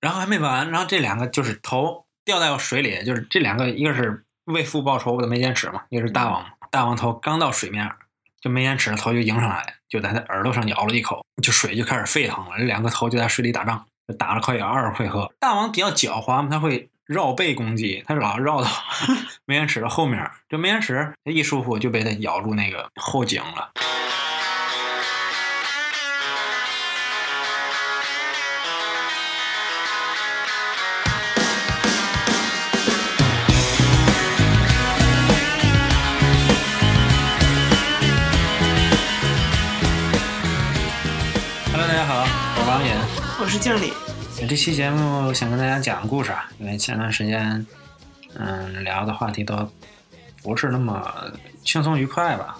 然后还没完，然后这两个就是头掉到水里，就是这两个，一个是为父报仇的眉间尺嘛，一个是大王嘛。大王头刚到水面，就眉间尺的头就迎上来，就在他耳朵上咬了一口，就水就开始沸腾了。这两个头就在水里打仗，就打了快有二十回合。大王比较狡猾嘛，他会绕背攻击，他老绕到眉间尺的后面，这眉间尺一疏忽就被他咬住那个后颈了。我是经理，这期节目想跟大家讲个故事啊，因为前段时间，嗯，聊的话题都不是那么轻松愉快吧。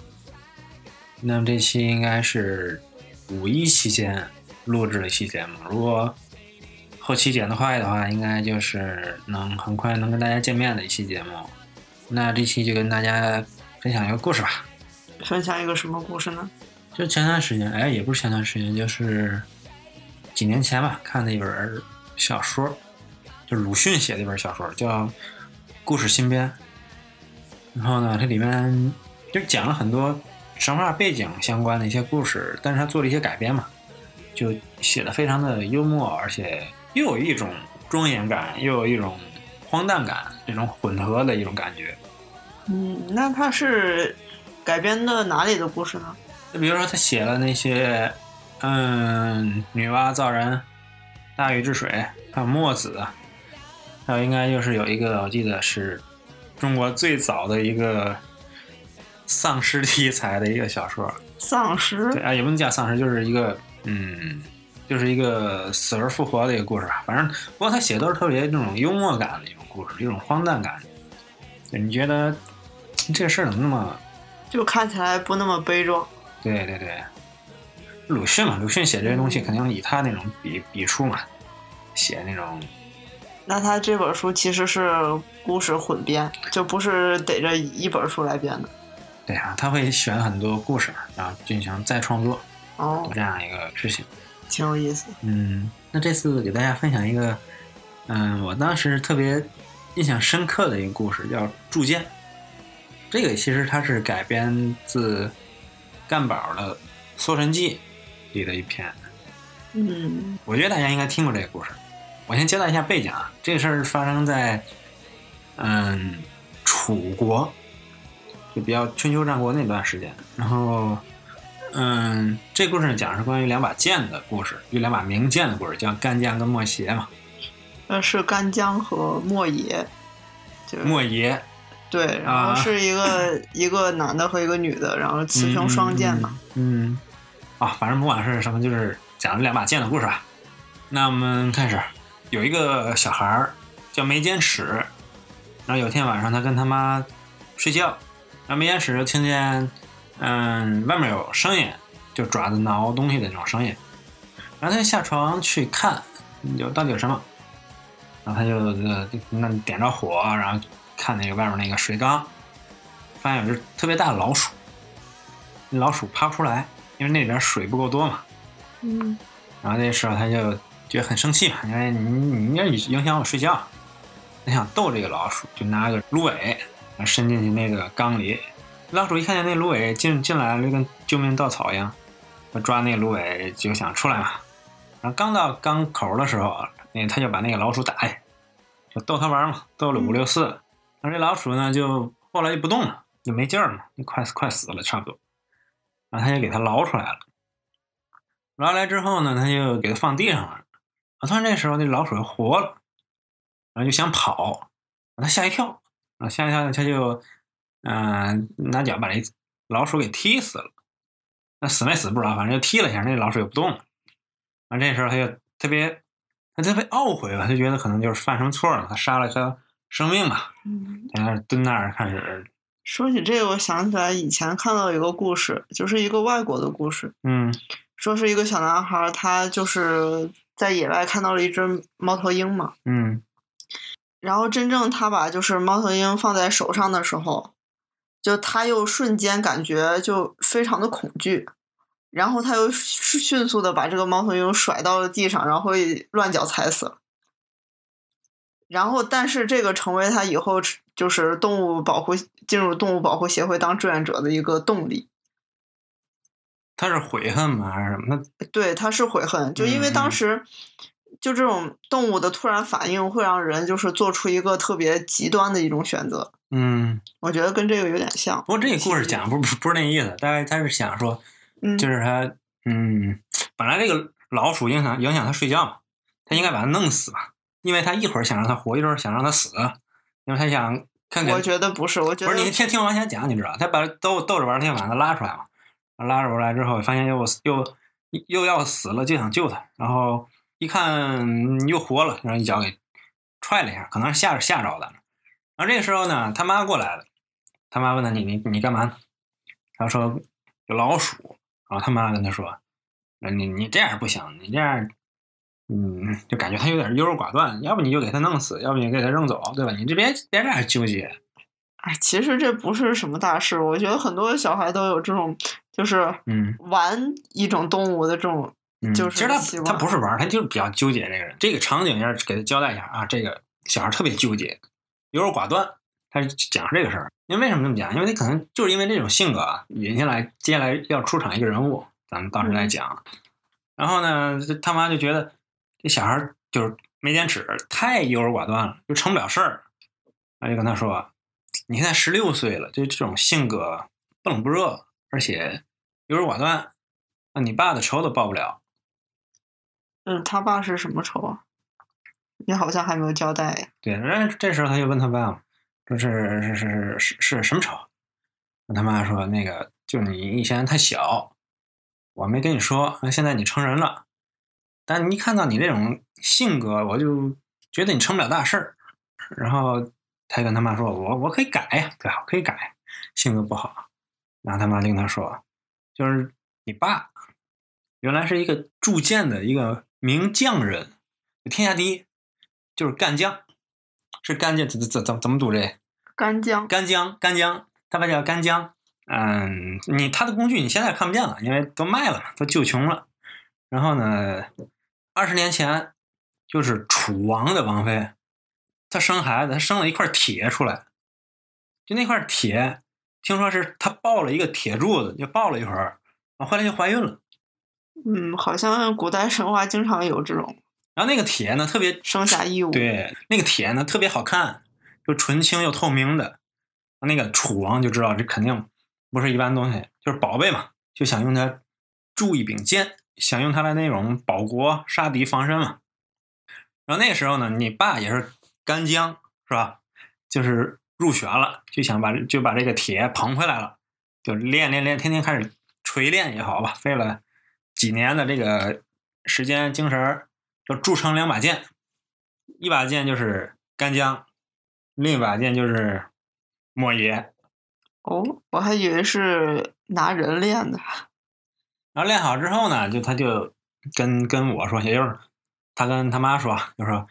那么这期应该是五一期间录制的一期节目，如果后期剪得快的话，应该就是能很快能跟大家见面的一期节目。那这期就跟大家分享一个故事吧。分享一个什么故事呢？就前段时间，哎，也不是前段时间，就是几年前吧，看的一本小说，就鲁迅写的一本小说，叫《故事新编》。然后呢，它里面就讲了很多神话背景相关的一些故事，但是他做了一些改编嘛，就写的非常的幽默，而且又有一种庄严感，又有一种荒诞感，这种混合的一种感觉。嗯，那他是改编的哪里的故事呢？就比如说他写了那些，嗯，女娲造人、大禹治水，还有墨子，还有应该就是有一个我记得是中国最早的一个丧尸题材的一个小说，丧尸对啊，也不能叫丧尸，就是一个嗯，就是一个死而复活的一个故事吧。反正不过他写的都是特别那种幽默感的一种故事，一种荒诞感。对你觉得这个事儿怎么那么？就看起来不那么悲壮。对对对，鲁迅嘛，鲁迅写这些东西肯定以他那种笔笔触嘛，写那种，那他这本书其实是故事混编，就不是逮着一本书来编的。对啊，他会选很多故事，然后进行再创作，哦有，这样一个事情。挺有意思。嗯，那这次给大家分享一个，嗯，我当时特别印象深刻的一个故事，叫《铸剑》。这个其实它是改编自干宝的《搜神记》里的一篇。嗯我觉得大家应该听过这个故事。我先交代一下背景啊，这个事儿发生在嗯楚国，就比较春秋战国那段时间。然后嗯，这故事讲的是关于两把剑的故事，有两把名剑的故事，叫干将跟莫邪嘛。呃，是干将和莫邪，就是莫邪对，然啊后是一个、一个男的和一个女的，然后雌雄双剑嘛。嗯，嗯啊，反正不管是什么，就是讲了两把剑的故事吧。那我们开始，有一个小孩儿叫眉间尺，然后有天晚上他跟他妈睡觉，然后眉间尺就听见，嗯，外面有声音，就爪子挠东西的那种声音，然后他就下床去看，有到底有什么，然后他就呃那点着火，然后看那个外面那个水缸，发现有只特别大的老鼠，那老鼠爬不出来，因为那里边水不够多嘛。嗯然后这时候他就觉得很生气嘛，因为你你应该影响我睡觉，他想逗这个老鼠，就拿个芦苇伸进去那个缸里。老鼠一看见那芦苇进进来了，就跟救命稻草一样，他抓那芦苇就想出来嘛。然后刚到缸口的时候，那他就把那个老鼠打下，就逗他玩嘛，逗了五六次。然后这老鼠呢，就后来就不动了，就没劲儿嘛，就快快死了差不多。然后他就给它捞出来了。捞来之后呢，他就给它放地上了。啊，突然这时候那老鼠就活了，然后就想跑，把它吓一跳，然后吓一跳，他就嗯、拿脚把这老鼠给踢死了。那死没死不知道，反正就踢了一下，那老鼠也不动了。然后这时候他就特别，他特别懊悔吧，他觉得可能就是犯什么错了，他杀了一颗生命吧，嗯。在那儿蹲那儿开始，说起这个，我想起来以前看到一个故事，就是一个外国的故事，嗯说是一个小男孩，他就是在野外看到了一只猫头鹰嘛，嗯然后真正他把就是猫头鹰放在手上的时候，就他又瞬间感觉就非常的恐惧，然后他又迅迅速的把这个猫头鹰甩到了地上，然后会乱脚踩死了。然后，但是这个成为他以后就是动物保护进入动物保护协会当志愿者的一个动力。他是悔恨吗？还是什么？他对，他是悔恨，就因为当时就这种动物的突然反应会让人就是做出一个特别极端的一种选择。嗯，我觉得跟这个有点像。不过这个故事讲不不不是那意思，大概他是想说，就是他嗯，本来这个老鼠影响影响他睡觉嘛，他应该把它弄死吧。因为他一会儿想让他活，一会儿想让他死，因为他想看看。我觉得不是，我觉得不是你听听王先讲，你知道，他把逗逗着玩，他想把他拉出来嘛，拉出来之后，发现又又又要死了，就想救他，然后一看又活了，然后一脚给踹了一下，可能是吓着吓着的。然后这个时候呢，他妈过来了，他妈问他你你你干嘛呢？他说有老鼠，然后他妈跟他说，你你这样不行，你这样。嗯，就感觉他有点优柔寡断，要不你就给他弄死，要不你给他扔走，对吧？你这边别这样纠结。哎，其实这不是什么大事，我觉得很多小孩都有这种，就是嗯，玩一种动物的这种，就是其实他他不是玩，他就是比较纠结这个人。这个场景要给他交代一下啊，这个小孩特别纠结，优柔寡断，他讲这个事儿。因为为什么这么讲？因为他可能就是因为这种性格啊，引进来接下来要出场一个人物，咱们到时再讲。然后呢，他妈就觉得。这小孩就是没坚持，太优柔寡断了，就成不了事儿。那就跟他说：“你现在十六岁了，就这种性格不冷不热，而且优柔寡断，那你爸的仇都报不了。”嗯，他爸是什么仇啊？你好像还没有交代呀。对，人这时候他就问他爸嘛：“说是是是是是什么仇？”他妈说：“那个，就你以前太小，我没跟你说，现在你成人了。”但一看到你这种性格，我就觉得你成不了大事儿。然后他跟他妈说：“我我可以改呀，对吧？可以改，性格不好。”然后他妈就跟他说：“就是你爸原来是一个铸剑的一个名匠人，天下第一，就是干将，是干将怎怎怎怎么读这？干将，干将，干将，他爸叫干将。嗯，你他的工具你现在看不见了，因为都卖了嘛，都旧穷了。然后呢？”二十年前，就是楚王的王妃，她生孩子，她生了一块铁出来，就那块铁，听说是她抱了一个铁柱子，就抱了一会儿，后来就怀孕了。嗯，好像古代神话经常有这种。然后那个铁呢，特别生下异物。对，那个铁呢，特别好看，就纯青又透明的。那个楚王就知道这肯定不是一般东西，就是宝贝嘛，就想用它铸一柄剑。想用它来那种保国杀敌防身嘛，然后那时候呢，你爸也是干将是吧？就是入选了，就想把就把这个铁捧回来了，就练练练，天天开始锤炼也好吧，费了几年的这个时间精神，就铸成两把剑，一把剑就是干将，另一把剑就是莫邪。哦，我还以为是拿人练的。然后练好之后呢，就他就跟跟我说，也就是他跟他妈说，就说，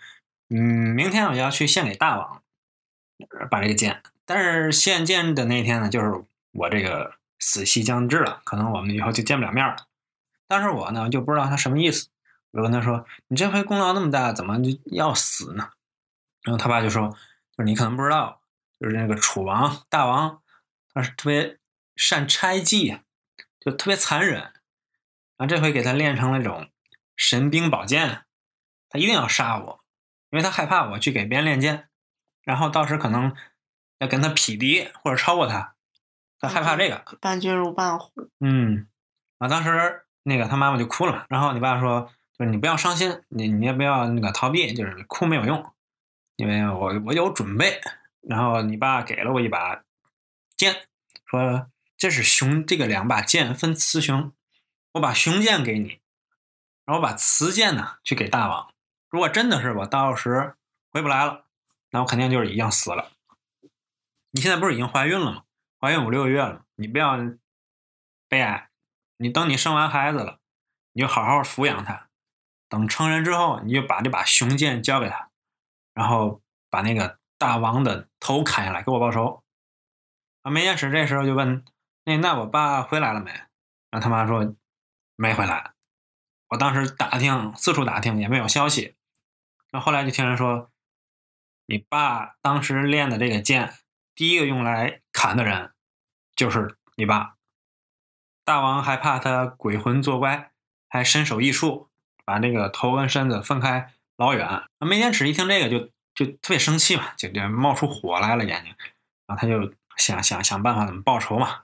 嗯，明天我要去献给大王，把这个剑。但是献剑的那天呢，就是我这个死期将至了，可能我们以后就见不了面了。但是我呢就不知道他什么意思，我就跟他说，你这回功劳那么大，怎么就要死呢？然后他爸就说，就是你可能不知道，就是那个楚王大王，他是特别善拆计，就特别残忍。啊，这回给他练成了这种神兵宝剑，他一定要杀我，因为他害怕我去给别人练剑，然后到时可能要跟他匹敌或者超过他，他害怕这个。伴君如伴虎。嗯，啊，当时那个他妈妈就哭了，然后你爸说，就是你不要伤心，你你也不要那个逃避，就是哭没有用，因为我我有准备。然后你爸给了我一把剑，说这是雄，这个两把剑分雌雄。我把雄剑给你，然后把雌剑呢去给大王。如果真的是我到时回不来了，那我肯定就是已经死了。你现在不是已经怀孕了吗？怀孕五六个月了，你不要悲哀。你等你生完孩子了，你就好好抚养他。等成人之后，你就把这把雄剑交给他，然后把那个大王的头砍下来给我报仇。啊，梅艳史这时候就问：“那那我爸回来了没？”然后他妈说。没回来，我当时打听四处打听也没有消息，那后来就听人说，你爸当时练的这个剑，第一个用来砍的人就是你爸。大王还怕他鬼魂作怪，还身手异术，把那个头跟身子分开老远。那梅坚尺一听这个，就就特别生气嘛，就就冒出火来了眼睛，然后他就想想想办法怎么报仇嘛。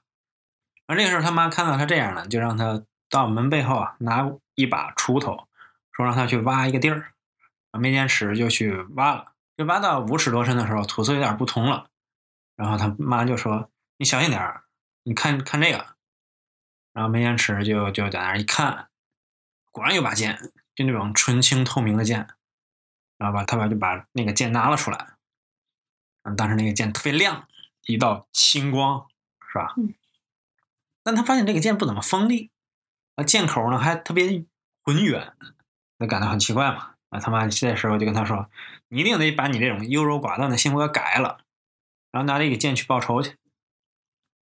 而这个时候，他妈看到他这样了，就让他到门背后啊，拿一把锄头，说让他去挖一个地儿。梅坚持就去挖了，就挖到五尺多深的时候，土色有点不同了。然后他妈就说：“你小心点儿，你看看这个。”然后梅坚持就就在那儿一看，果然有把剑，就那种纯青透明的剑。然后吧，他把就把那个剑拿了出来。嗯，当时那个剑特别亮，一道青光，是吧？嗯。但他发现这个剑不怎么锋利，啊，剑口呢还特别浑圆，那感到很奇怪嘛。啊，他妈这时候就跟他说：“你一定得把你这种优柔寡断的性格改了，然后拿这个剑去报仇去。”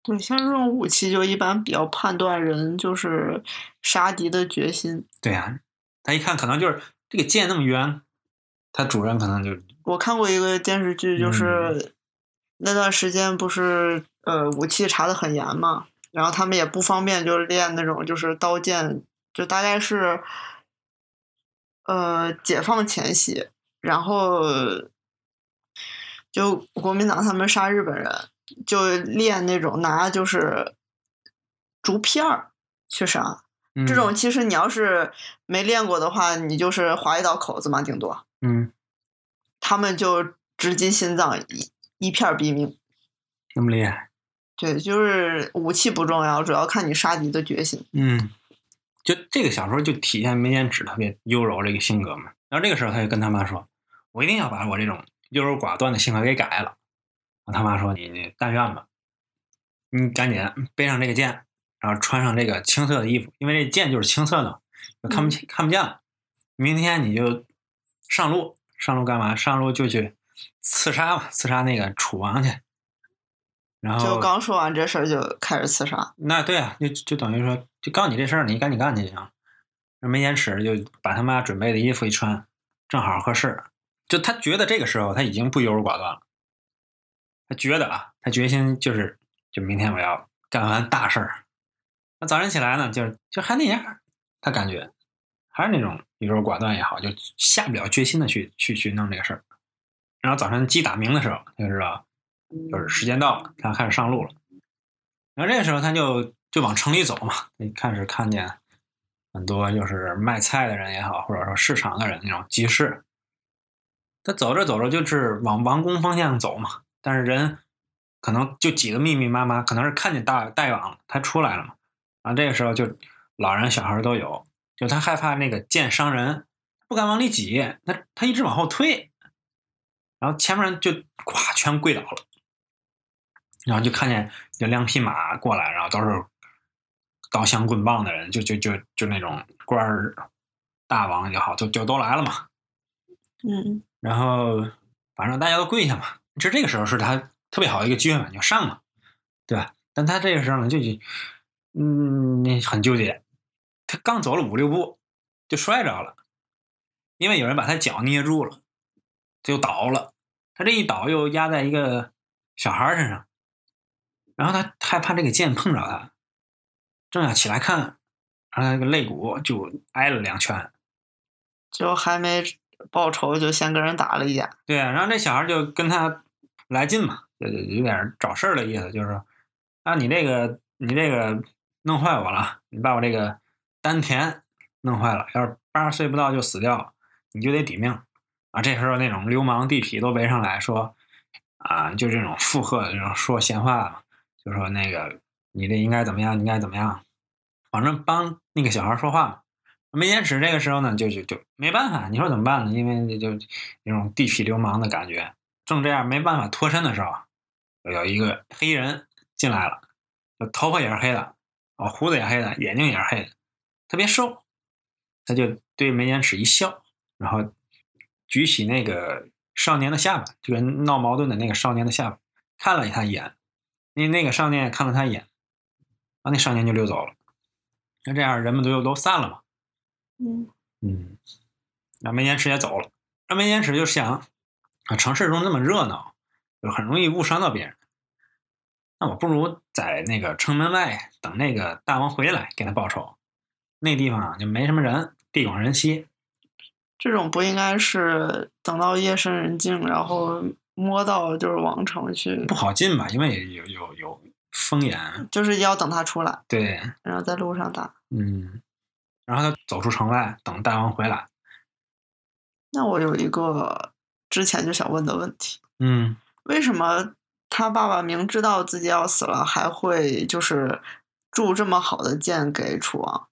对，像这种武器就一般比较判断人就是杀敌的决心。对呀，他一看可能就是这个剑那么圆，他主人可能就我看过一个电视剧，就是那段时间不是呃武器查的很严嘛，然后他们也不方便就练那种就是刀剑，就大概是呃解放前夕，然后就国民党他们杀日本人。就练那种拿就是竹片儿去杀，这种其实你要是没练过的话，你就是划一道口子嘛，顶多。嗯。他们就直击心脏，一一片毙命。那么厉害？对，就是武器不重要，主要看你杀敌的决心。嗯。就这个小说就体现梅间纸特别优柔这个性格嘛。然后这个时候他就跟他妈说：“我一定要把我这种优柔寡断的性格给改了。”我他妈说：“你你但愿吧，你赶紧背上这个剑，然后穿上这个青色的衣服，因为这剑就是青色的，看不清看不见了。明天你就上路，上路干嘛？上路就去刺杀吧，刺杀那个楚王去。然后就刚说完这事儿，就开始刺杀。那对啊，就就等于说，就告诉你这事儿，你赶紧干去行。没坚持，就把他妈准备的衣服一穿，正好合适。就他觉得这个时候他已经不优柔寡断了。”他觉得啊，他决心就是，就明天我要干完大事儿。那早晨起来呢，就就还那样，他感觉还是那种优柔寡断也好，就下不了决心的去去去弄这个事儿。然后早晨鸡打鸣的时候，他就知道就是时间到了，他开始上路了。然后这个时候他就就往城里走嘛，一开始看见很多就是卖菜的人也好，或者说市场的人那种集市。他走着走着就是往王宫方向走嘛。但是人可能就挤得密密麻麻，可能是看见大大王了，他出来了嘛。然后这个时候就老人小孩都有，就他害怕那个剑伤人，不敢往里挤，他他一直往后退，然后前面人就咵全跪倒了，然后就看见有两匹马过来，然后都是刀枪棍棒的人，就就就就那种官儿大王也好，就就都来了嘛。嗯，然后反正大家都跪下嘛。其实这个时候是他特别好的一个机会嘛，就上嘛，对吧？但他这个时候呢，就就嗯，很纠结。他刚走了五六步，就摔着了，因为有人把他脚捏住了，他就倒了。他这一倒又压在一个小孩身上，然后他害怕这个剑碰着他，正要起来看，然后那个肋骨就挨了两拳，就还没报仇，就先跟人打了一架。对啊，然后这小孩就跟他。来劲嘛，就就有点找事儿的意思，就是说，啊，你这个你这个弄坏我了，你把我这个丹田弄坏了，要是八十岁不到就死掉，你就得抵命啊！这时候那种流氓地痞都围上来说，啊，就这种附和这种说闲话，就说那个你这应该怎么样，应该怎么样，反正帮那个小孩说话嘛。梅坚持这个时候呢，就就就没办法，你说怎么办呢？因为就那种地痞流氓的感觉。正这样没办法脱身的时候，有一个黑人进来了，头发也是黑的，哦，胡子也黑的，眼睛也是黑的，特别瘦。他就对梅坚尺一笑，然后举起那个少年的下巴，就跟闹矛盾的那个少年的下巴，看了他一眼。那那个少年也看了他一眼，啊，那少年就溜走了。那这样人们都又都散了嘛。嗯嗯，那梅坚持也走了。那梅坚持就想。啊，城市中那么热闹，就很容易误伤到别人。那我不如在那个城门外等那个大王回来给他报仇。那地方啊就没什么人，地广人稀。这种不应该是等到夜深人静，然后摸到就是王城去，不好进吧？因为有有有风眼，就是要等他出来，对，然后在路上打。嗯，然后他走出城外，等大王回来。那我有一个之前就想问的问题，嗯，为什么他爸爸明知道自己要死了，还会就是铸这么好的剑给楚王？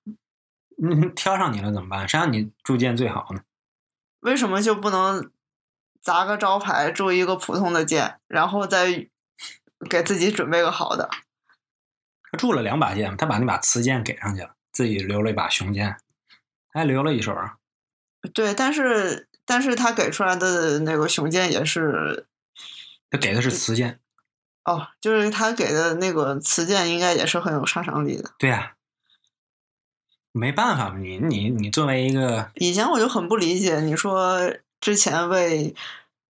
嗯，挑上你了怎么办？谁让你铸剑最好呢？为什么就不能砸个招牌铸一个普通的剑，然后再给自己准备个好的？他铸了两把剑，他把那把雌剑给上去了，自己留了一把雄剑，还留了一手啊。对，但是但是他给出来的那个雄剑也是，他给的是雌剑。哦，就是他给的那个雌剑应该也是很有杀伤力的。对呀。没办法，你你你作为一个以前我就很不理解，你说之前为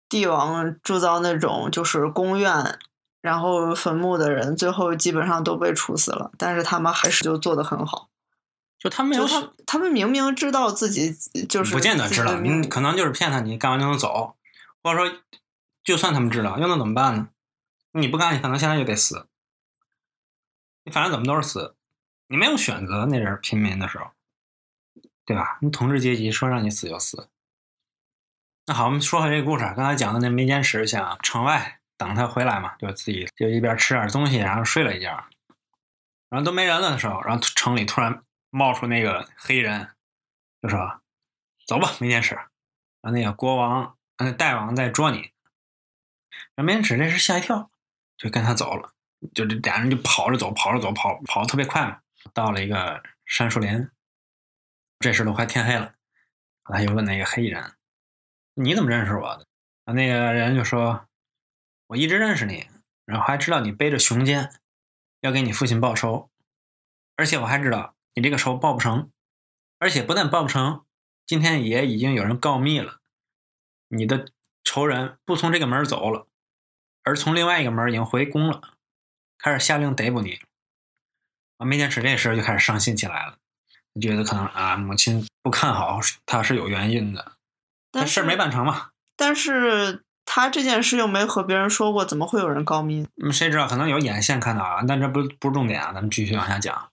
帝王铸造那种就是宫苑，然后坟墓的人，最后基本上都被处死了，但是他们还是就做的很好。就他们有他他们明明知道自己就是不见得知道，你可能就是骗他，你干完就能走，或者说就算他们知道，又能怎么办呢？你不干，你可能现在就得死，你反正怎么都是死。你没有选择，那阵平民的时候，对吧？你统治阶级说让你死就死。那好，我们说回这个故事。刚才讲的那没坚持，想城外等他回来嘛，就自己就一边吃点东西，然后睡了一觉。然后都没人了的时候，然后城里突然冒出那个黑人，就说：“走吧，没坚持。”然后那个国王、那大王在捉你。没坚持这时吓一跳，就跟他走了。就这俩人就跑着走，跑着走，跑跑的特别快嘛。到了一个杉树林，这时都快天黑了。他又问那个黑衣人：“你怎么认识我的？”，那个人就说：“我一直认识你，然后还知道你背着熊剑，要给你父亲报仇，而且我还知道你这个仇报不成，而且不但报不成，今天也已经有人告密了，你的仇人不从这个门走了，而从另外一个门已经回宫了，开始下令逮捕你。”没坚持这事就开始伤心起来了，觉得可能啊，母亲不看好他是有原因的，但事儿没办成嘛。但是他这件事又没和别人说过，怎么会有人告密？嗯，谁知道？可能有眼线看到啊，但这不不是重点啊，咱们继续往下讲。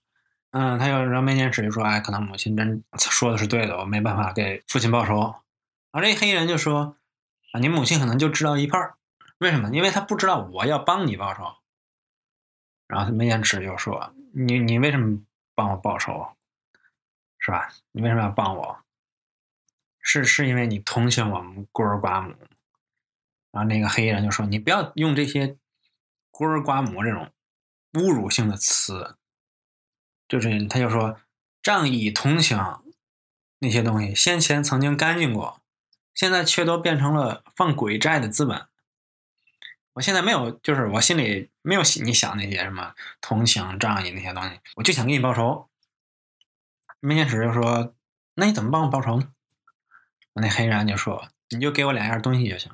嗯，他要让梅坚持就说，哎，可能母亲真说的是对的，我没办法给父亲报仇。而这黑衣人就说，啊，你母亲可能就知道一半儿，为什么？因为他不知道我要帮你报仇。然后他没坚持就说。你你为什么帮我报仇，是吧？你为什么要帮我？是是因为你同情我们孤儿寡母？然后那个黑衣人就说：“你不要用这些孤儿寡母这种侮辱性的词。”就是他就说：“仗义同情那些东西，先前曾经干净过，现在却都变成了放鬼债的资本。”我现在没有，就是我心里没有你想那些什么同情、仗义那些东西，我就想给你报仇。梅天使就说：“那你怎么帮我报仇呢？”那黑人就说：“你就给我两样东西就行。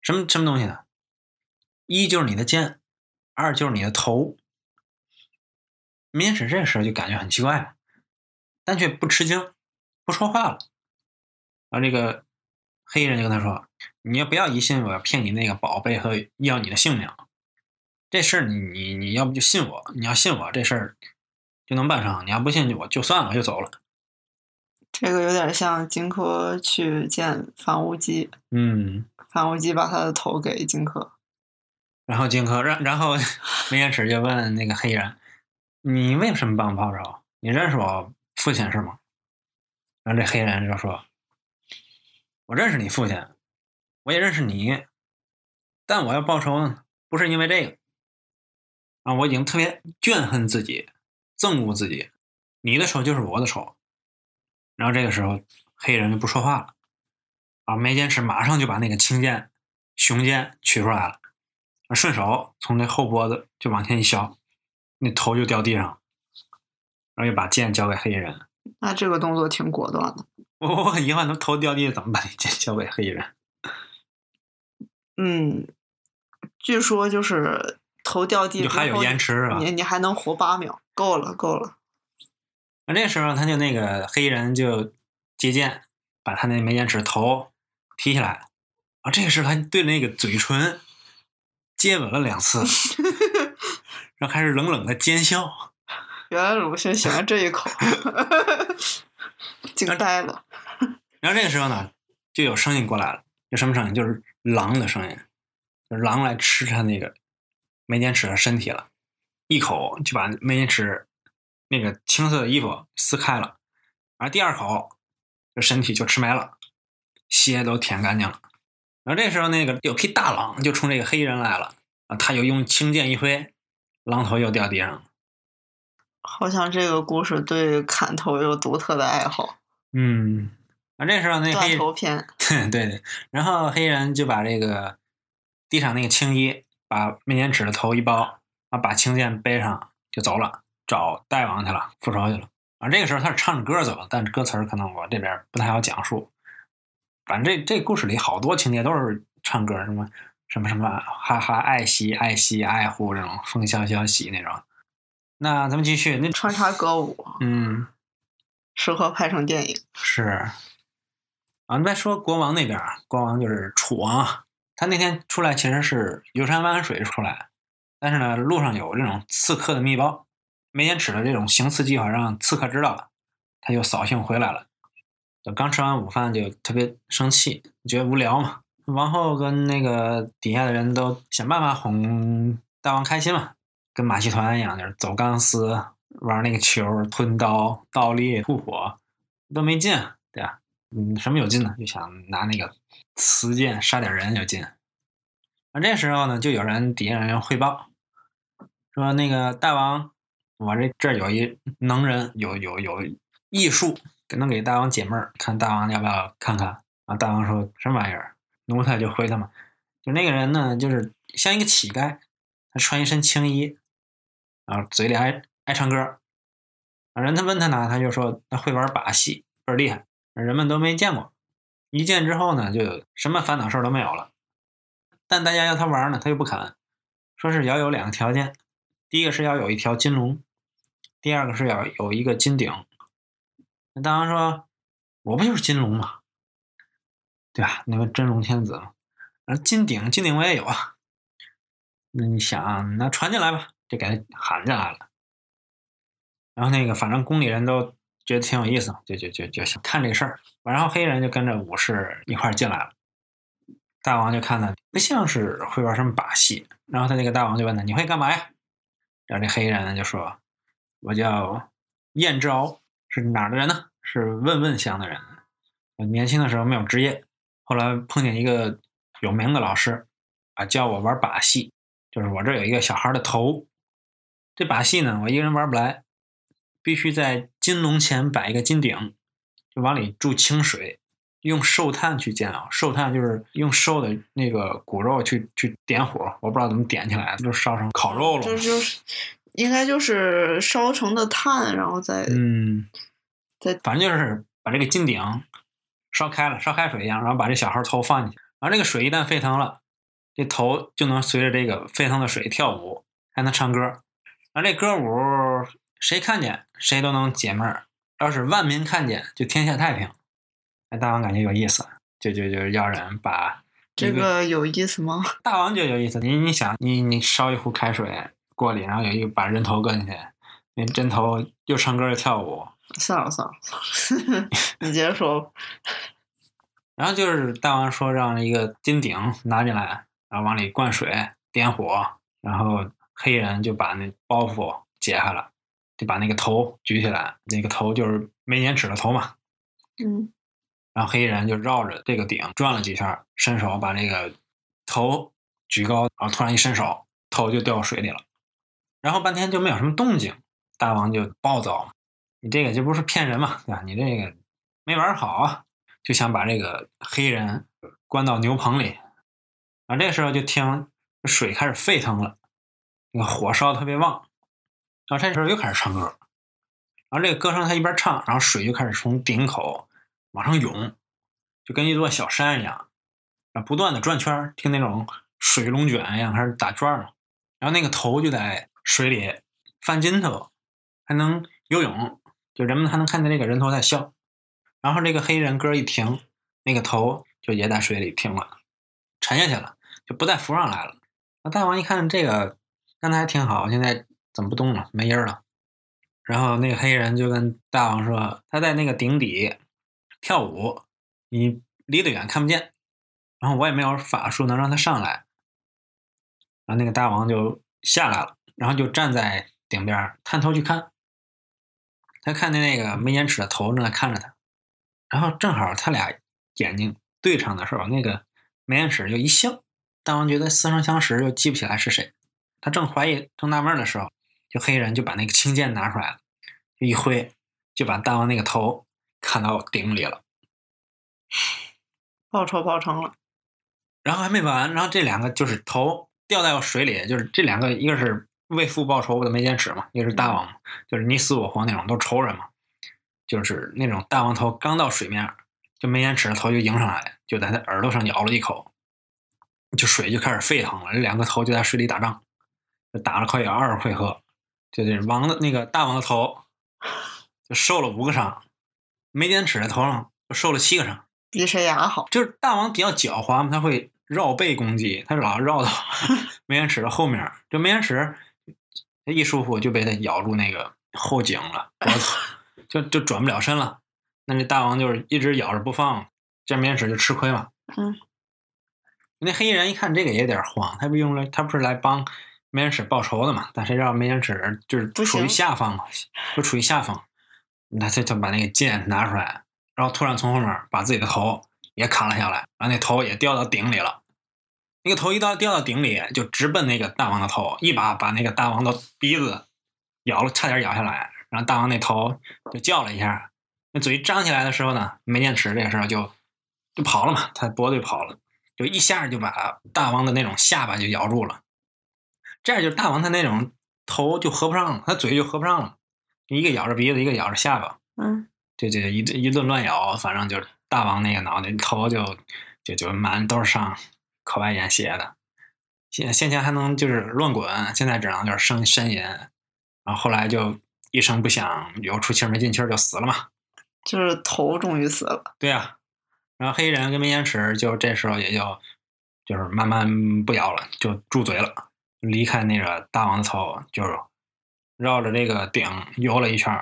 什么什么东西呢？一就是你的肩，二就是你的头。”梅天使这时候就感觉很奇怪，但却不吃惊，不说话了。啊，这个。黑人就跟他说：“你要不要疑心我要骗你那个宝贝和要你的性命？这事儿你你你要不就信我，你要信我这事儿就能办成。你要不信我就算了，我就走了。”这个有点像荆轲去见樊无机。嗯，樊无机把他的头给荆轲，然后荆轲然然后梅延迟就问那个黑人：“你为什么帮我报仇？你认识我父亲是吗？”然后这黑人就说。我认识你父亲，我也认识你，但我要报仇，不是因为这个啊！我已经特别怨恨自己，憎恶自己，你的仇就是我的仇。然后这个时候，黑人就不说话了，啊，梅坚持马上就把那个青剑、雄剑取出来了，顺手从那后脖子就往前一削，那头就掉地上，然后又把剑交给黑人。那这个动作挺果断的。我我很遗憾，他头掉地怎么把那剑交给黑人？嗯，据说就是头掉地你还有延迟啊，你你还能活八秒，够了够了。那这时候他就那个黑衣人就接剑把他那没延迟头提起来，啊，这个时候他对那个嘴唇接吻了两次，然后开始冷冷的奸笑。原来鲁迅喜欢这一口，惊呆了。然后这个时候呢，就有声音过来了，有什么声音？就是狼的声音，就是狼来吃他那个梅间尺的身体了，一口就把梅间尺那个青色的衣服撕开了，而第二口，这身体就吃没了，血都舔干净了。然后这时候那个有匹大狼就冲这个黑衣人来了，啊，他就用青剑一挥，狼头又掉地上了。好像这个故事对砍头有独特的爱好。嗯，啊，这时候那黑头片，对对，然后黑人就把这个地上那个青衣，把面前纸的头一包，啊，把青剑背上就走了，找大王去了，复仇去了。啊，这个时候他是唱着歌走，但是歌词可能我这边不太好讲述。反正这这故事里好多情节都是唱歌，什么什么什么，哈哈爱惜爱惜爱护这种风萧萧兮那种。那咱们继续，那穿插歌舞，嗯，适合拍成电影。是，啊，再说国王那边，国王就是楚王，他那天出来其实是游山玩水出来，但是呢，路上有这种刺客的密报，没延迟的这种行刺计划让刺客知道了，他就扫兴回来了。就刚吃完午饭就特别生气，觉得无聊嘛。王后跟那个底下的人都想办法哄大王开心嘛。跟马戏团一样，就是走钢丝、玩那个球、吞刀、倒立、吐火，都没劲，对吧？嗯，什么有劲呢？就想拿那个雌剑杀点人有劲。而这时候呢，就有人底下人汇报说：“那个大王，我这这有一能人，有有有艺术，能给大王解闷儿，看大王要不要看看？”啊，大王说什么玩意儿？奴才就回他嘛，就那个人呢，就是像一个乞丐，他穿一身青衣。然后嘴里还爱唱歌，人他问他呢，他就说他会玩把戏，倍儿厉害，人们都没见过。一见之后呢，就什么烦恼事儿都没有了。但大家要他玩呢，他又不肯，说是要有两个条件：第一个是要有一条金龙，第二个是要有一个金鼎。那大王说：“我不就是金龙吗？对吧？那个真龙天子嘛。啊，金鼎，金鼎我也有啊。那你想啊，那传进来吧。”就给他喊进来了，然后那个反正宫里人都觉得挺有意思，就就就就想看这个事儿。然后黑人就跟着武士一块进来了，大王就看他不像是会玩什么把戏，然后他那个大王就问他你会干嘛呀？然后这黑衣人就说：“我叫燕之敖，是哪儿的人呢？是问问乡的人。年轻的时候没有职业，后来碰见一个有名的老师，啊，教我玩把戏，就是我这有一个小孩的头。”这把戏呢，我一个人玩不来，必须在金龙前摆一个金鼎，就往里注清水，用寿炭去煎熬。寿炭就是用瘦的那个骨肉去去点火，我不知道怎么点起来，就烧成烤肉了。就就是应该就是烧成的炭，然后再嗯，再反正就是把这个金鼎烧开了，烧开水一样，然后把这小孩头放进去，然后这个水一旦沸腾了，这头就能随着这个沸腾的水跳舞，还能唱歌。然后这歌舞谁看见谁都能解闷儿，要是万民看见就天下太平。那大王感觉有意思，就就就要人把这个有意思吗？大王就有意思，你你想，你你烧一壶开水锅里，然后有一个把人头搁进去，那人头又唱歌又跳舞。算了算了，你接着说。然后就是大王说让一个金鼎拿进来，然后往里灌水点火，然后。黑人就把那包袱解开了，就把那个头举起来，那个头就是没粘齿的头嘛。嗯。然后黑衣人就绕着这个顶转了几圈，伸手把那个头举高，然后突然一伸手，头就掉水里了。然后半天就没有什么动静，大王就暴躁，你这个这不是骗人嘛，对吧？你这个没玩好啊，就想把这个黑人关到牛棚里。啊，这时候就听水开始沸腾了。那个火烧特别旺，然后这时候又开始唱歌，然后这个歌声他一边唱，然后水就开始从顶口往上涌，就跟一座小山一样，然后不断的转圈，听那种水龙卷一样开始打转儿，然后那个头就在水里翻筋头，还能游泳，就人们还能看见那个人头在笑。然后这个黑人歌一停，那个头就也在水里停了，沉下去了，就不再浮上来了。那大王一看这个刚才还挺好，现在怎么不动了，没音儿了？然后那个黑人就跟大王说：“他在那个顶底跳舞，你离得远看不见。然后我也没有法术能让他上来。”然后那个大王就下来了，然后就站在顶边探头去看。他看见那个没眼齿的头正在看着他，然后正好他俩眼睛对上的时候，那个没眼齿就一笑。大王觉得似曾相识，又记不起来是谁。他正怀疑、正纳闷的时候，就黑人就把那个青剑拿出来了，就一挥就把大王那个头砍到顶里了，报仇报成了。然后还没完，然后这两个就是头掉到水里，就是这两个一个是。为父报仇的没坚持嘛，一个是大王嘛，就是你死我活那种，都仇人嘛。就是那种大王头刚到水面，就没坚持的头就迎上来，就在他耳朵上咬了一口，就水就开始沸腾了。这两个头就在水里打仗，就打了快有二十回合，就这王的那个大王的头就受了五个伤，没坚齿的头上受了七个伤。比谁牙好？就是大王比较狡猾嘛，他会绕背攻击，他老绕到 没坚齿的后面，就没坚持。一舒服就被他咬住那个后颈了，脖子 就就转不了身了。那这大王就是一直咬着不放，这面使就吃亏了。嗯，那黑衣人一看这个也有点慌，他不用来，他不是来帮没人齿报仇的嘛？但谁知道梅人齿就是处于下方嘛，就处于下方。那他就把那个剑拿出来，然后突然从后面把自己的头也砍了下来，然后那头也掉到鼎里了。那个头一刀掉到鼎里，就直奔那个大王的头，一把把那个大王的鼻子咬了，差点咬下来。然后大王那头就叫了一下，那嘴张起来的时候呢，没剑齿这个时候就就跑了嘛，他脖子就跑了，就一下就把大王的那种下巴就咬住了。这样就大王他那种头就合不上了，他嘴就合不上了，一个咬着鼻子，一个咬着下巴，嗯，就就一一顿乱咬，反正就是大王那个脑袋头就就就满都是伤。口外眼斜的，先先前还能就是乱滚，现在只能就是呻呻吟，然后后来就一声不响，有出气没进气就死了嘛。就是头终于死了。对呀，然后黑人跟没眼齿就这时候也就就是慢慢不咬了，就住嘴了，离开那个大王的头，就是绕着这个顶游了一圈，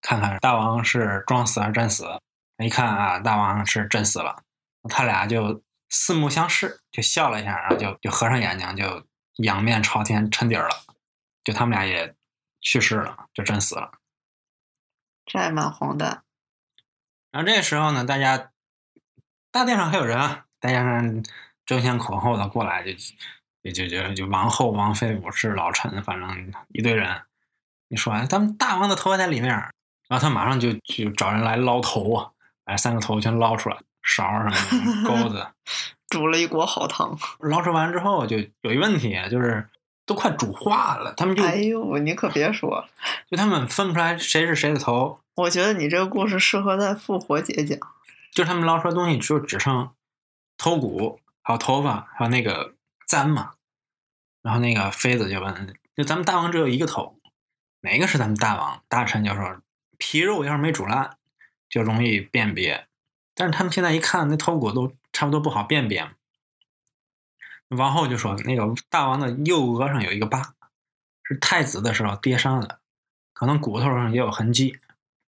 看看大王是装死还是真死。一看啊，大王是真死了，他俩就。四目相视，就笑了一下，然后就就合上眼睛，就仰面朝天沉底儿了。就他们俩也去世了，就真死了。这还蛮红的。然后这时候呢，大家大殿上还有人啊，大家争先恐后的过来，就就就就王后、王妃、武士、老臣，反正一堆人。你说完，咱们大王的头发在里面，然后他马上就就找人来捞头啊，把三个头全捞出来。勺什么的钩子，煮了一锅好汤。捞出完之后，就有一问题，就是都快煮化了。他们就哎呦，你可别说，就他们分不出来谁是谁的头。我觉得你这个故事适合在复活节讲。就他们捞出来东西，就只剩头骨，还有头发，还有那个簪嘛。然后那个妃子就问：“就咱们大王只有一个头，哪个是咱们大王？”大臣就说：“皮肉要是没煮烂，就容易辨别。”但是他们现在一看，那头骨都差不多不好辨别。王后就说：“那个大王的右额上有一个疤，是太子的时候跌伤的，可能骨头上也有痕迹。”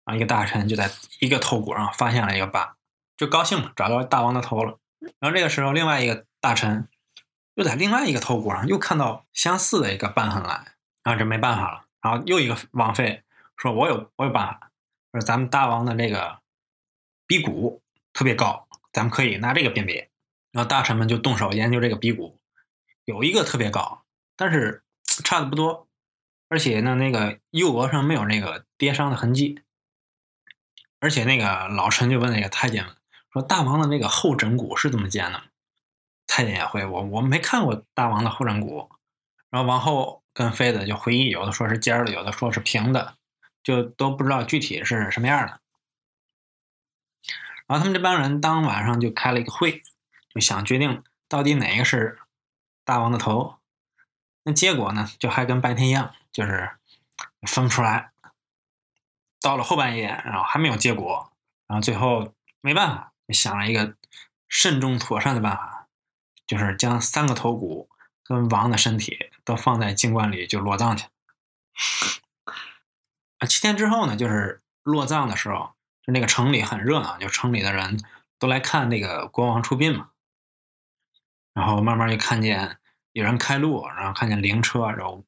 然后，一个大臣就在一个头骨上发现了一个疤，就高兴找到大王的头了。然后这个时候，另外一个大臣又在另外一个头骨上又看到相似的一个瘢痕来，然后这没办法了。然后又一个王妃说：“我有我有办法，说咱们大王的这个鼻骨。”特别高，咱们可以拿这个辨别。然后大臣们就动手研究这个鼻骨，有一个特别高，但是差的不多，而且呢，那个右额上没有那个跌伤的痕迹。而且那个老臣就问那个太监们说：“大王的那个后枕骨是怎么建的？”太监也会，我我没看过大王的后枕骨。然后王后跟妃子就回忆，有的说是尖的，有的说是平的，就都不知道具体是什么样的。然后他们这帮人当晚上就开了一个会，就想决定到底哪个是大王的头。那结果呢，就还跟白天一样，就是分不出来。到了后半夜，然后还没有结果，然后最后没办法，就想了一个慎重妥善的办法，就是将三个头骨跟王的身体都放在金棺里就落葬去。啊，七天之后呢，就是落葬的时候，就那个城里很热闹，就城里的人都来看那个国王出殡嘛。然后慢慢就看见有人开路，然后看见灵车，然后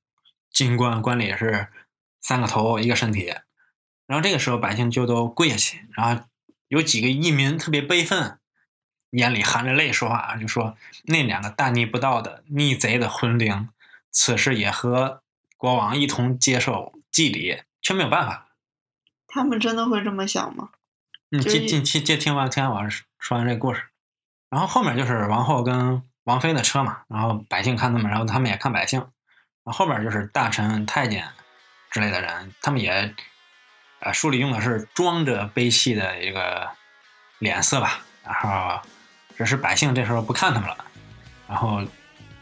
金棺棺里是三个头一个身体。然后这个时候百姓就都跪下去，然后有几个义民特别悲愤，眼里含着泪说话，就说那两个大逆不道的逆贼的魂灵，此时也和国王一同接受祭礼，却没有办法。他们真的会这么想吗？你，接接接接听完听完我说完这故事，然后后面就是王后跟王妃的车嘛，然后百姓看他们，然后他们也看百姓，然后后面就是大臣太监之类的人，他们也。呃，书里用的是装着悲戚的一个脸色吧，然后只是百姓这时候不看他们了，然后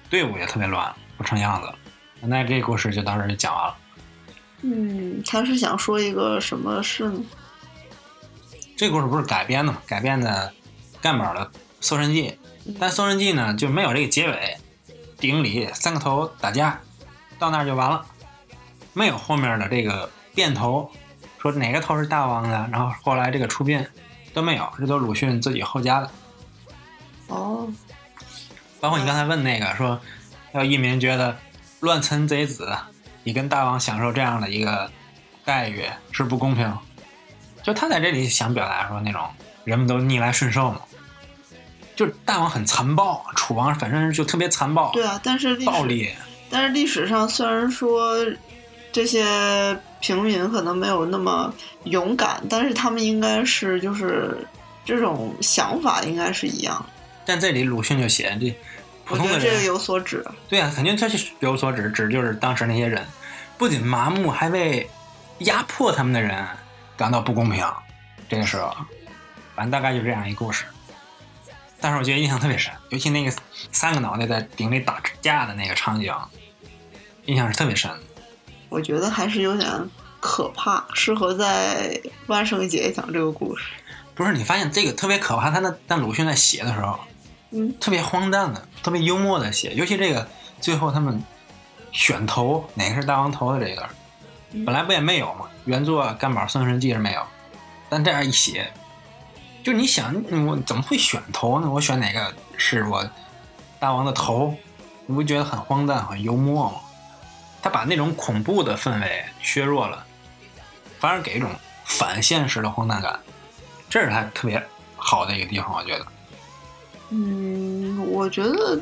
队伍也特别乱，不成样子。那这故事就到这就讲完了。嗯，他是想说一个什么事呢？这故事不是改编的吗？改编的干宝的《搜神记》，但《搜神记》呢就没有这个结尾，顶礼三个头打架，到那儿就完了，没有后面的这个变头。说哪个头是大王的，然后后来这个出殡都没有，这都鲁迅自己后加的。哦，包括你刚才问那个说，要一民觉得乱臣贼子，你跟大王享受这样的一个待遇是不公平。就他在这里想表达说那种人们都逆来顺受嘛，就是大王很残暴，楚王反正就特别残暴。对啊，但是暴力。但是历史上虽然说这些。平民可能没有那么勇敢，但是他们应该是就是这种想法应该是一样。但这里鲁迅就写这普通的人，这个有所指。对啊，肯定他是有所指，指就是当时那些人不仅麻木，还为压迫他们的人感到不公平。这个时候，反正大概就这样一故事。但是我觉得印象特别深，尤其那个三个脑袋在顶里打架的那个场景，印象是特别深。我觉得还是有点可怕，适合在万圣节讲这个故事。不是你发现这个特别可怕？他那但鲁迅在写的时候，嗯，特别荒诞的，特别幽默的写。尤其这个最后他们选头哪个是大王头的这个，本来不也没有吗？原作《干宝孙神记》是没有，但这样一写，就你想我怎么会选头呢？我选哪个是我大王的头？你不觉得很荒诞、很幽默吗？他把那种恐怖的氛围削弱了，反而给一种反现实的荒诞感，这是他特别好的一个地方，我觉得。嗯，我觉得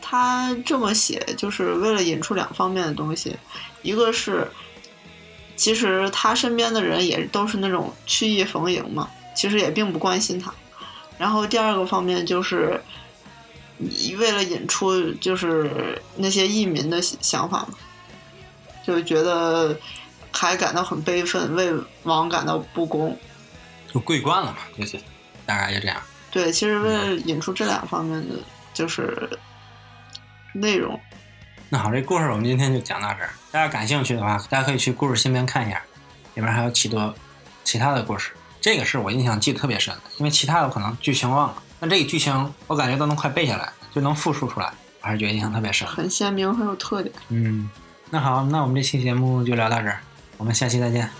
他这么写就是为了引出两方面的东西，一个是其实他身边的人也都是那种曲意逢迎嘛，其实也并不关心他。然后第二个方面就是你为了引出就是那些义民的想法嘛。就觉得还感到很悲愤，为王感到不公，就跪惯了嘛，就是大概就这样。对，其实为了引出这两方面的就是内容。那好，这故事我们今天就讲到这儿。大家感兴趣的话，大家可以去故事新编看一下，里面还有许多其他的故事。这个是我印象记得特别深的，因为其他的我可能剧情忘了，但这个剧情我感觉都能快背下来，就能复述出来，我还是觉得印象特别深，很鲜明，很有特点。嗯。那好，那我们这期节目就聊到这儿，我们下期再见。